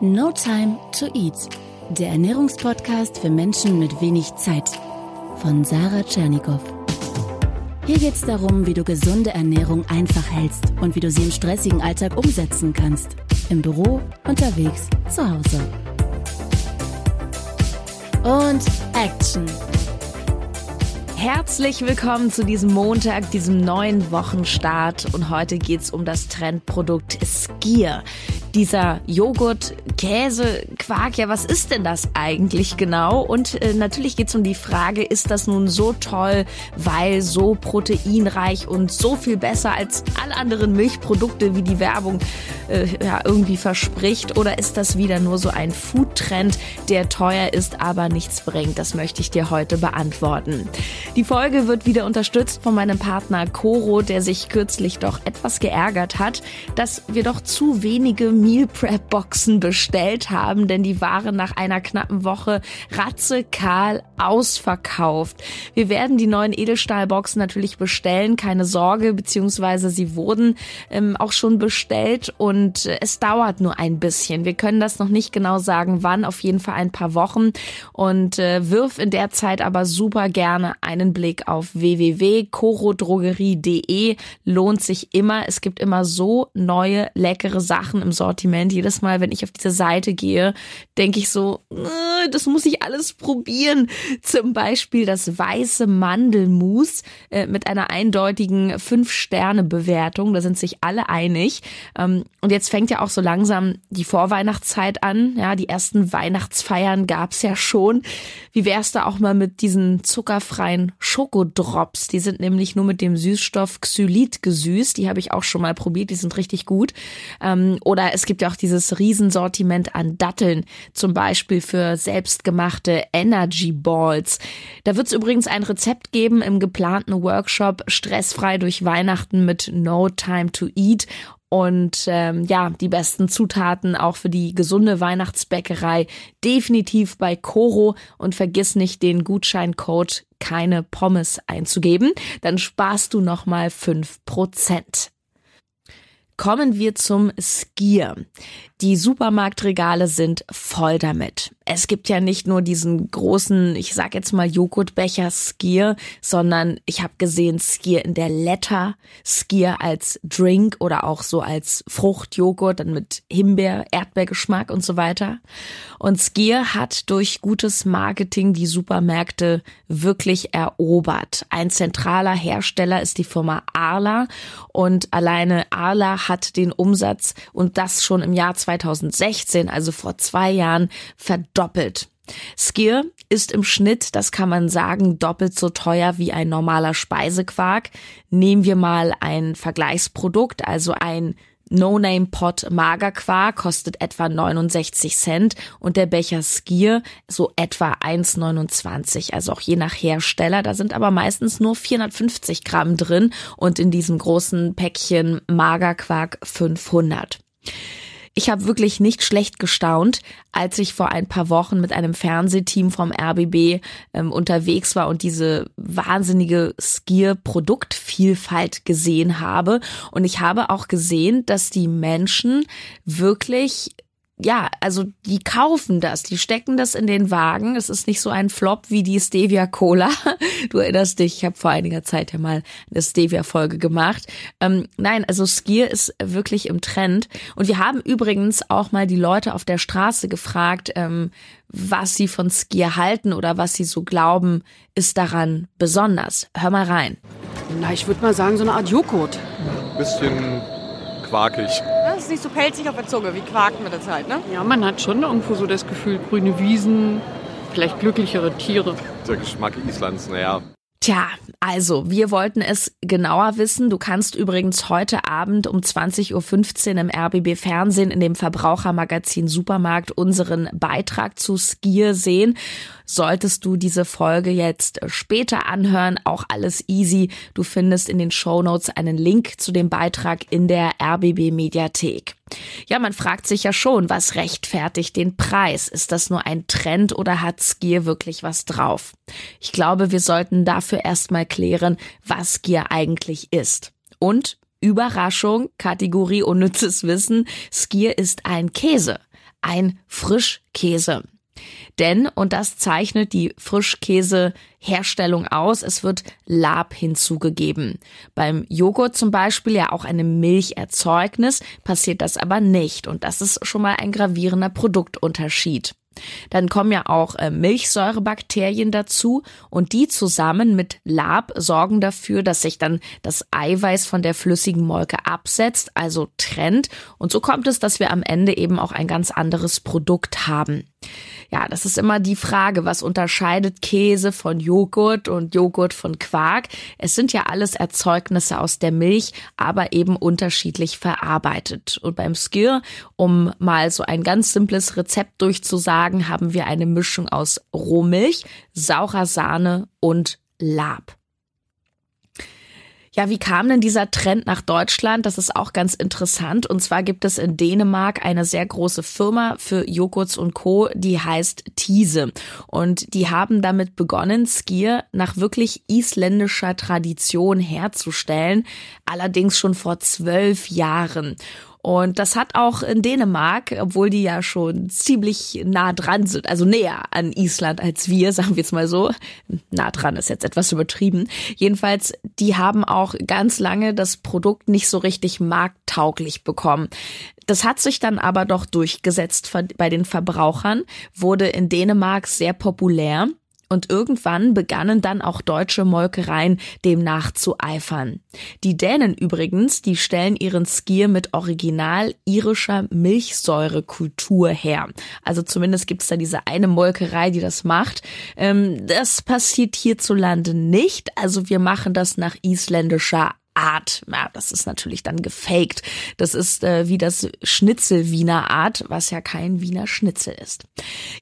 No Time to Eat, der Ernährungspodcast für Menschen mit wenig Zeit von Sarah Tschernikow. Hier geht es darum, wie du gesunde Ernährung einfach hältst und wie du sie im stressigen Alltag umsetzen kannst. Im Büro, unterwegs, zu Hause. Und Action! Herzlich willkommen zu diesem Montag, diesem neuen Wochenstart. Und heute geht es um das Trendprodukt Skier dieser Joghurt, Käse, Quark, ja, was ist denn das eigentlich genau? Und äh, natürlich geht es um die Frage, ist das nun so toll, weil so proteinreich und so viel besser als alle anderen Milchprodukte, wie die Werbung äh, ja, irgendwie verspricht? Oder ist das wieder nur so ein Foodtrend, der teuer ist, aber nichts bringt? Das möchte ich dir heute beantworten. Die Folge wird wieder unterstützt von meinem Partner Coro, der sich kürzlich doch etwas geärgert hat, dass wir doch zu wenige Meal Prep Boxen bestellt haben, denn die waren nach einer knappen Woche ratzekahl ausverkauft. Wir werden die neuen Edelstahlboxen natürlich bestellen, keine Sorge, beziehungsweise sie wurden ähm, auch schon bestellt und es dauert nur ein bisschen. Wir können das noch nicht genau sagen, wann, auf jeden Fall ein paar Wochen und äh, wirf in der Zeit aber super gerne einen Blick auf www.corodrogerie.de. Lohnt sich immer. Es gibt immer so neue, leckere Sachen im Sortiment Sortiment. Jedes Mal, wenn ich auf diese Seite gehe, denke ich so, äh, das muss ich alles probieren. Zum Beispiel das weiße Mandelmus äh, mit einer eindeutigen 5-Sterne-Bewertung. Da sind sich alle einig. Ähm, und jetzt fängt ja auch so langsam die Vorweihnachtszeit an. Ja, die ersten Weihnachtsfeiern gab's ja schon. Wie wär's da auch mal mit diesen zuckerfreien Schokodrops? Die sind nämlich nur mit dem Süßstoff Xylit gesüßt. Die habe ich auch schon mal probiert. Die sind richtig gut. Ähm, oder es gibt ja auch dieses Riesensortiment an Datteln, zum Beispiel für selbstgemachte Energy Balls. Da wird es übrigens ein Rezept geben im geplanten Workshop Stressfrei durch Weihnachten mit No Time to Eat und ähm, ja, die besten Zutaten auch für die gesunde Weihnachtsbäckerei definitiv bei Coro und vergiss nicht den Gutscheincode keine Pommes einzugeben, dann sparst du nochmal fünf Prozent. Kommen wir zum Skier. Die Supermarktregale sind voll damit. Es gibt ja nicht nur diesen großen, ich sag jetzt mal Joghurtbecher Skier, sondern ich habe gesehen Skier in der Letter, Skier als Drink oder auch so als Fruchtjoghurt, dann mit Himbeer, Erdbeergeschmack und so weiter. Und Skier hat durch gutes Marketing die Supermärkte wirklich erobert. Ein zentraler Hersteller ist die Firma Arla und alleine Arla hat den Umsatz und das schon im Jahr 2016, also vor zwei Jahren, verdoppelt. Skier ist im Schnitt, das kann man sagen, doppelt so teuer wie ein normaler Speisequark. Nehmen wir mal ein Vergleichsprodukt, also ein No-Name-Pot Magerquark kostet etwa 69 Cent und der Becher Skier so etwa 1,29. Also auch je nach Hersteller. Da sind aber meistens nur 450 Gramm drin und in diesem großen Päckchen Magerquark 500. Ich habe wirklich nicht schlecht gestaunt, als ich vor ein paar Wochen mit einem Fernsehteam vom RBB ähm, unterwegs war und diese wahnsinnige Skier-Produktvielfalt gesehen habe. Und ich habe auch gesehen, dass die Menschen wirklich ja, also die kaufen das, die stecken das in den Wagen. Es ist nicht so ein Flop wie die Stevia Cola. Du erinnerst dich, ich habe vor einiger Zeit ja mal eine Stevia-Folge gemacht. Ähm, nein, also Skier ist wirklich im Trend. Und wir haben übrigens auch mal die Leute auf der Straße gefragt, ähm, was sie von Skier halten oder was sie so glauben, ist daran besonders. Hör mal rein. Na, ich würde mal sagen, so eine Art Joghurt. Bisschen quarkig. Das ist nicht so pelzig auf der Zunge wie Quark mit der Zeit, ne? Ja, man hat schon irgendwo so das Gefühl, grüne Wiesen, vielleicht glücklichere Tiere. Der Geschmack Islands, naja. Tja, also, wir wollten es genauer wissen. Du kannst übrigens heute Abend um 20.15 Uhr im RBB Fernsehen in dem Verbrauchermagazin Supermarkt unseren Beitrag zu Skier sehen. Solltest du diese Folge jetzt später anhören, auch alles easy. Du findest in den Show Notes einen Link zu dem Beitrag in der RBB Mediathek. Ja, man fragt sich ja schon, was rechtfertigt den Preis? Ist das nur ein Trend oder hat Skier wirklich was drauf? Ich glaube, wir sollten dafür erstmal klären, was Skier eigentlich ist. Und Überraschung, Kategorie unnützes Wissen, Skier ist ein Käse ein Frischkäse. Denn, und das zeichnet die Frischkäseherstellung aus, es wird Lab hinzugegeben. Beim Joghurt zum Beispiel, ja auch einem Milcherzeugnis, passiert das aber nicht. Und das ist schon mal ein gravierender Produktunterschied. Dann kommen ja auch äh, Milchsäurebakterien dazu und die zusammen mit Lab sorgen dafür, dass sich dann das Eiweiß von der flüssigen Molke absetzt, also trennt. Und so kommt es, dass wir am Ende eben auch ein ganz anderes Produkt haben. Ja, das ist immer die Frage, was unterscheidet Käse von Joghurt und Joghurt von Quark? Es sind ja alles Erzeugnisse aus der Milch, aber eben unterschiedlich verarbeitet. Und beim Skir, um mal so ein ganz simples Rezept durchzusagen, haben wir eine Mischung aus Rohmilch, saurer Sahne und Lab. Ja, wie kam denn dieser Trend nach Deutschland? Das ist auch ganz interessant. Und zwar gibt es in Dänemark eine sehr große Firma für Joghurts und Co., die heißt Thiese. Und die haben damit begonnen, Skier nach wirklich isländischer Tradition herzustellen. Allerdings schon vor zwölf Jahren. Und das hat auch in Dänemark, obwohl die ja schon ziemlich nah dran sind, also näher an Island als wir, sagen wir es mal so. Nah dran ist jetzt etwas übertrieben. Jedenfalls, die haben auch ganz lange das Produkt nicht so richtig markttauglich bekommen. Das hat sich dann aber doch durchgesetzt bei den Verbrauchern, wurde in Dänemark sehr populär und irgendwann begannen dann auch deutsche Molkereien dem nachzueifern. Die Dänen übrigens, die stellen ihren Skier mit original irischer Milchsäurekultur her. Also zumindest gibt's da diese eine Molkerei, die das macht. Ähm, das passiert hierzulande nicht. Also wir machen das nach isländischer Art. Ja, das ist natürlich dann gefaked. Das ist äh, wie das Schnitzel Wiener Art, was ja kein Wiener Schnitzel ist.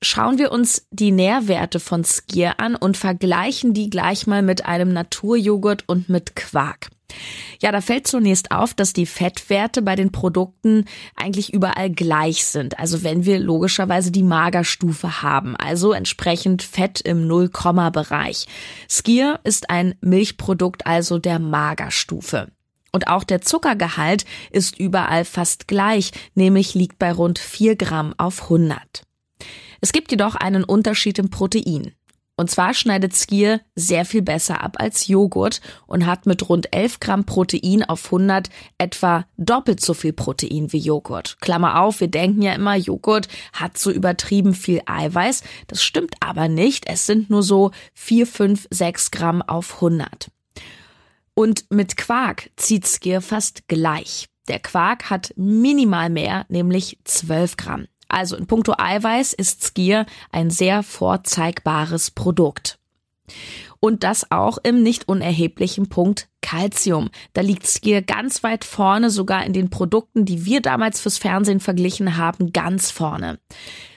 Schauen wir uns die Nährwerte von Skier an und vergleichen die gleich mal mit einem Naturjoghurt und mit Quark. Ja, da fällt zunächst auf, dass die Fettwerte bei den Produkten eigentlich überall gleich sind. Also wenn wir logischerweise die Magerstufe haben, also entsprechend Fett im Null-Komma-Bereich. Skier ist ein Milchprodukt also der Magerstufe. Und auch der Zuckergehalt ist überall fast gleich, nämlich liegt bei rund 4 Gramm auf 100. Es gibt jedoch einen Unterschied im Protein. Und zwar schneidet Skier sehr viel besser ab als Joghurt und hat mit rund 11 Gramm Protein auf 100 etwa doppelt so viel Protein wie Joghurt. Klammer auf, wir denken ja immer, Joghurt hat so übertrieben viel Eiweiß. Das stimmt aber nicht. Es sind nur so 4, 5, 6 Gramm auf 100. Und mit Quark zieht Skier fast gleich. Der Quark hat minimal mehr, nämlich 12 Gramm. Also in puncto Eiweiß ist Skier ein sehr vorzeigbares Produkt. Und das auch im nicht unerheblichen Punkt Calcium. Da liegt Skier ganz weit vorne, sogar in den Produkten, die wir damals fürs Fernsehen verglichen haben, ganz vorne.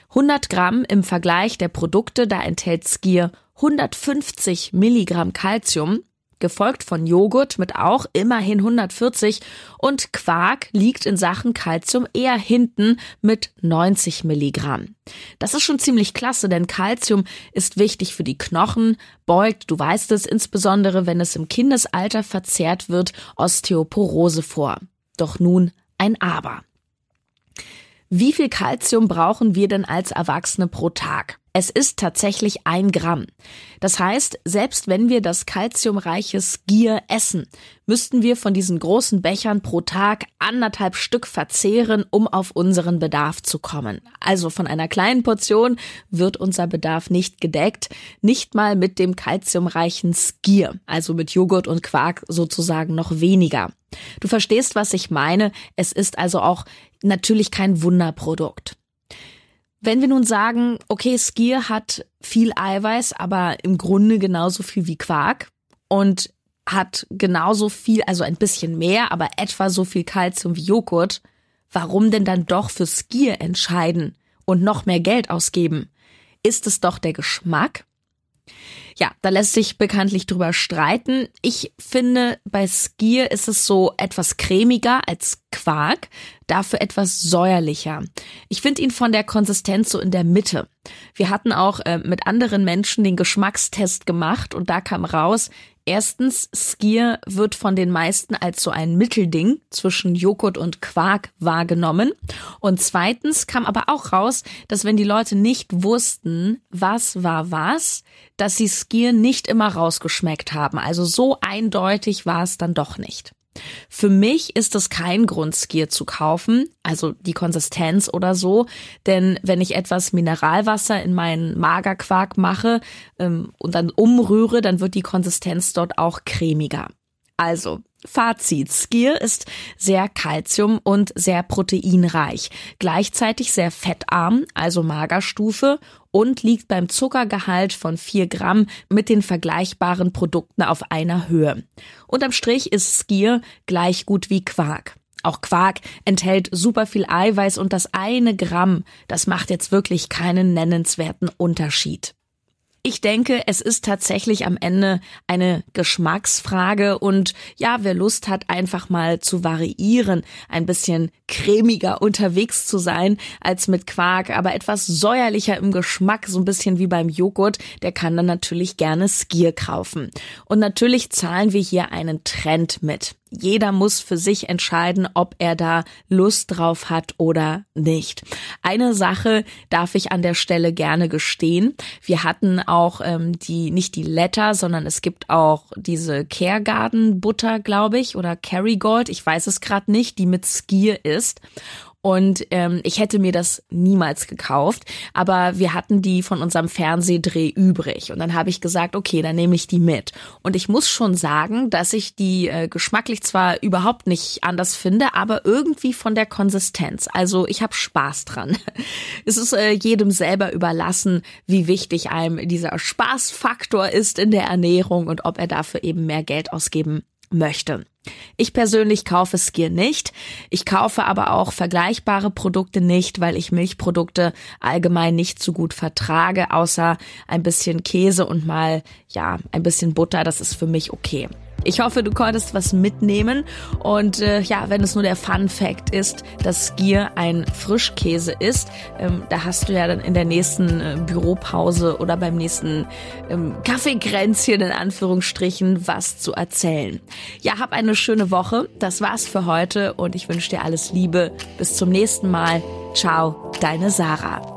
100 Gramm im Vergleich der Produkte, da enthält Skier 150 Milligramm Calcium gefolgt von Joghurt mit auch immerhin 140 und Quark liegt in Sachen Calcium eher hinten mit 90 Milligramm. Das ist schon ziemlich klasse, denn Calcium ist wichtig für die Knochen, beugt, du weißt es, insbesondere wenn es im Kindesalter verzehrt wird, Osteoporose vor. Doch nun ein Aber. Wie viel Calcium brauchen wir denn als Erwachsene pro Tag? Es ist tatsächlich ein Gramm. Das heißt, selbst wenn wir das kalziumreiche Skier essen, müssten wir von diesen großen Bechern pro Tag anderthalb Stück verzehren, um auf unseren Bedarf zu kommen. Also von einer kleinen Portion wird unser Bedarf nicht gedeckt, nicht mal mit dem kalziumreichen Skier, also mit Joghurt und Quark sozusagen noch weniger. Du verstehst, was ich meine. Es ist also auch natürlich kein Wunderprodukt. Wenn wir nun sagen, okay, Skier hat viel Eiweiß, aber im Grunde genauso viel wie Quark und hat genauso viel, also ein bisschen mehr, aber etwa so viel Kalzium wie Joghurt, warum denn dann doch für Skier entscheiden und noch mehr Geld ausgeben? Ist es doch der Geschmack? Ja, da lässt sich bekanntlich drüber streiten. Ich finde, bei Skier ist es so etwas cremiger als Quark, dafür etwas säuerlicher. Ich finde ihn von der Konsistenz so in der Mitte. Wir hatten auch äh, mit anderen Menschen den Geschmackstest gemacht und da kam raus, Erstens, Skier wird von den meisten als so ein Mittelding zwischen Joghurt und Quark wahrgenommen. Und zweitens kam aber auch raus, dass wenn die Leute nicht wussten, was war was, dass sie Skier nicht immer rausgeschmeckt haben. Also so eindeutig war es dann doch nicht. Für mich ist es kein Grund, Skier zu kaufen, also die Konsistenz oder so, denn wenn ich etwas Mineralwasser in meinen Magerquark mache ähm, und dann umrühre, dann wird die Konsistenz dort auch cremiger. Also, Fazit. Skier ist sehr kalzium- und sehr proteinreich, gleichzeitig sehr fettarm, also Magerstufe und liegt beim Zuckergehalt von 4 Gramm mit den vergleichbaren Produkten auf einer Höhe. Unterm Strich ist Skier gleich gut wie Quark. Auch Quark enthält super viel Eiweiß und das eine Gramm, das macht jetzt wirklich keinen nennenswerten Unterschied. Ich denke, es ist tatsächlich am Ende eine Geschmacksfrage und ja, wer Lust hat, einfach mal zu variieren, ein bisschen cremiger unterwegs zu sein als mit Quark, aber etwas säuerlicher im Geschmack, so ein bisschen wie beim Joghurt, der kann dann natürlich gerne Skier kaufen. Und natürlich zahlen wir hier einen Trend mit. Jeder muss für sich entscheiden, ob er da Lust drauf hat oder nicht. Eine Sache darf ich an der Stelle gerne gestehen. Wir hatten auch ähm, die, nicht die Letter, sondern es gibt auch diese Caregarden Butter, glaube ich, oder Kerrygold, ich weiß es gerade nicht, die mit Skier ist. Und ähm, ich hätte mir das niemals gekauft, aber wir hatten die von unserem Fernsehdreh übrig. Und dann habe ich gesagt, okay, dann nehme ich die mit. Und ich muss schon sagen, dass ich die äh, geschmacklich zwar überhaupt nicht anders finde, aber irgendwie von der Konsistenz. Also ich habe Spaß dran. Es ist äh, jedem selber überlassen, wie wichtig einem dieser Spaßfaktor ist in der Ernährung und ob er dafür eben mehr Geld ausgeben möchte. Ich persönlich kaufe Skier nicht. Ich kaufe aber auch vergleichbare Produkte nicht, weil ich Milchprodukte allgemein nicht so gut vertrage, außer ein bisschen Käse und mal, ja, ein bisschen Butter. Das ist für mich okay. Ich hoffe, du konntest was mitnehmen. Und äh, ja, wenn es nur der Fun Fact ist, dass Skier ein Frischkäse ist, ähm, da hast du ja dann in der nächsten äh, Büropause oder beim nächsten ähm, Kaffeekränzchen in Anführungsstrichen was zu erzählen. Ja, hab eine schöne Woche. Das war's für heute und ich wünsche dir alles Liebe. Bis zum nächsten Mal. Ciao, deine Sarah.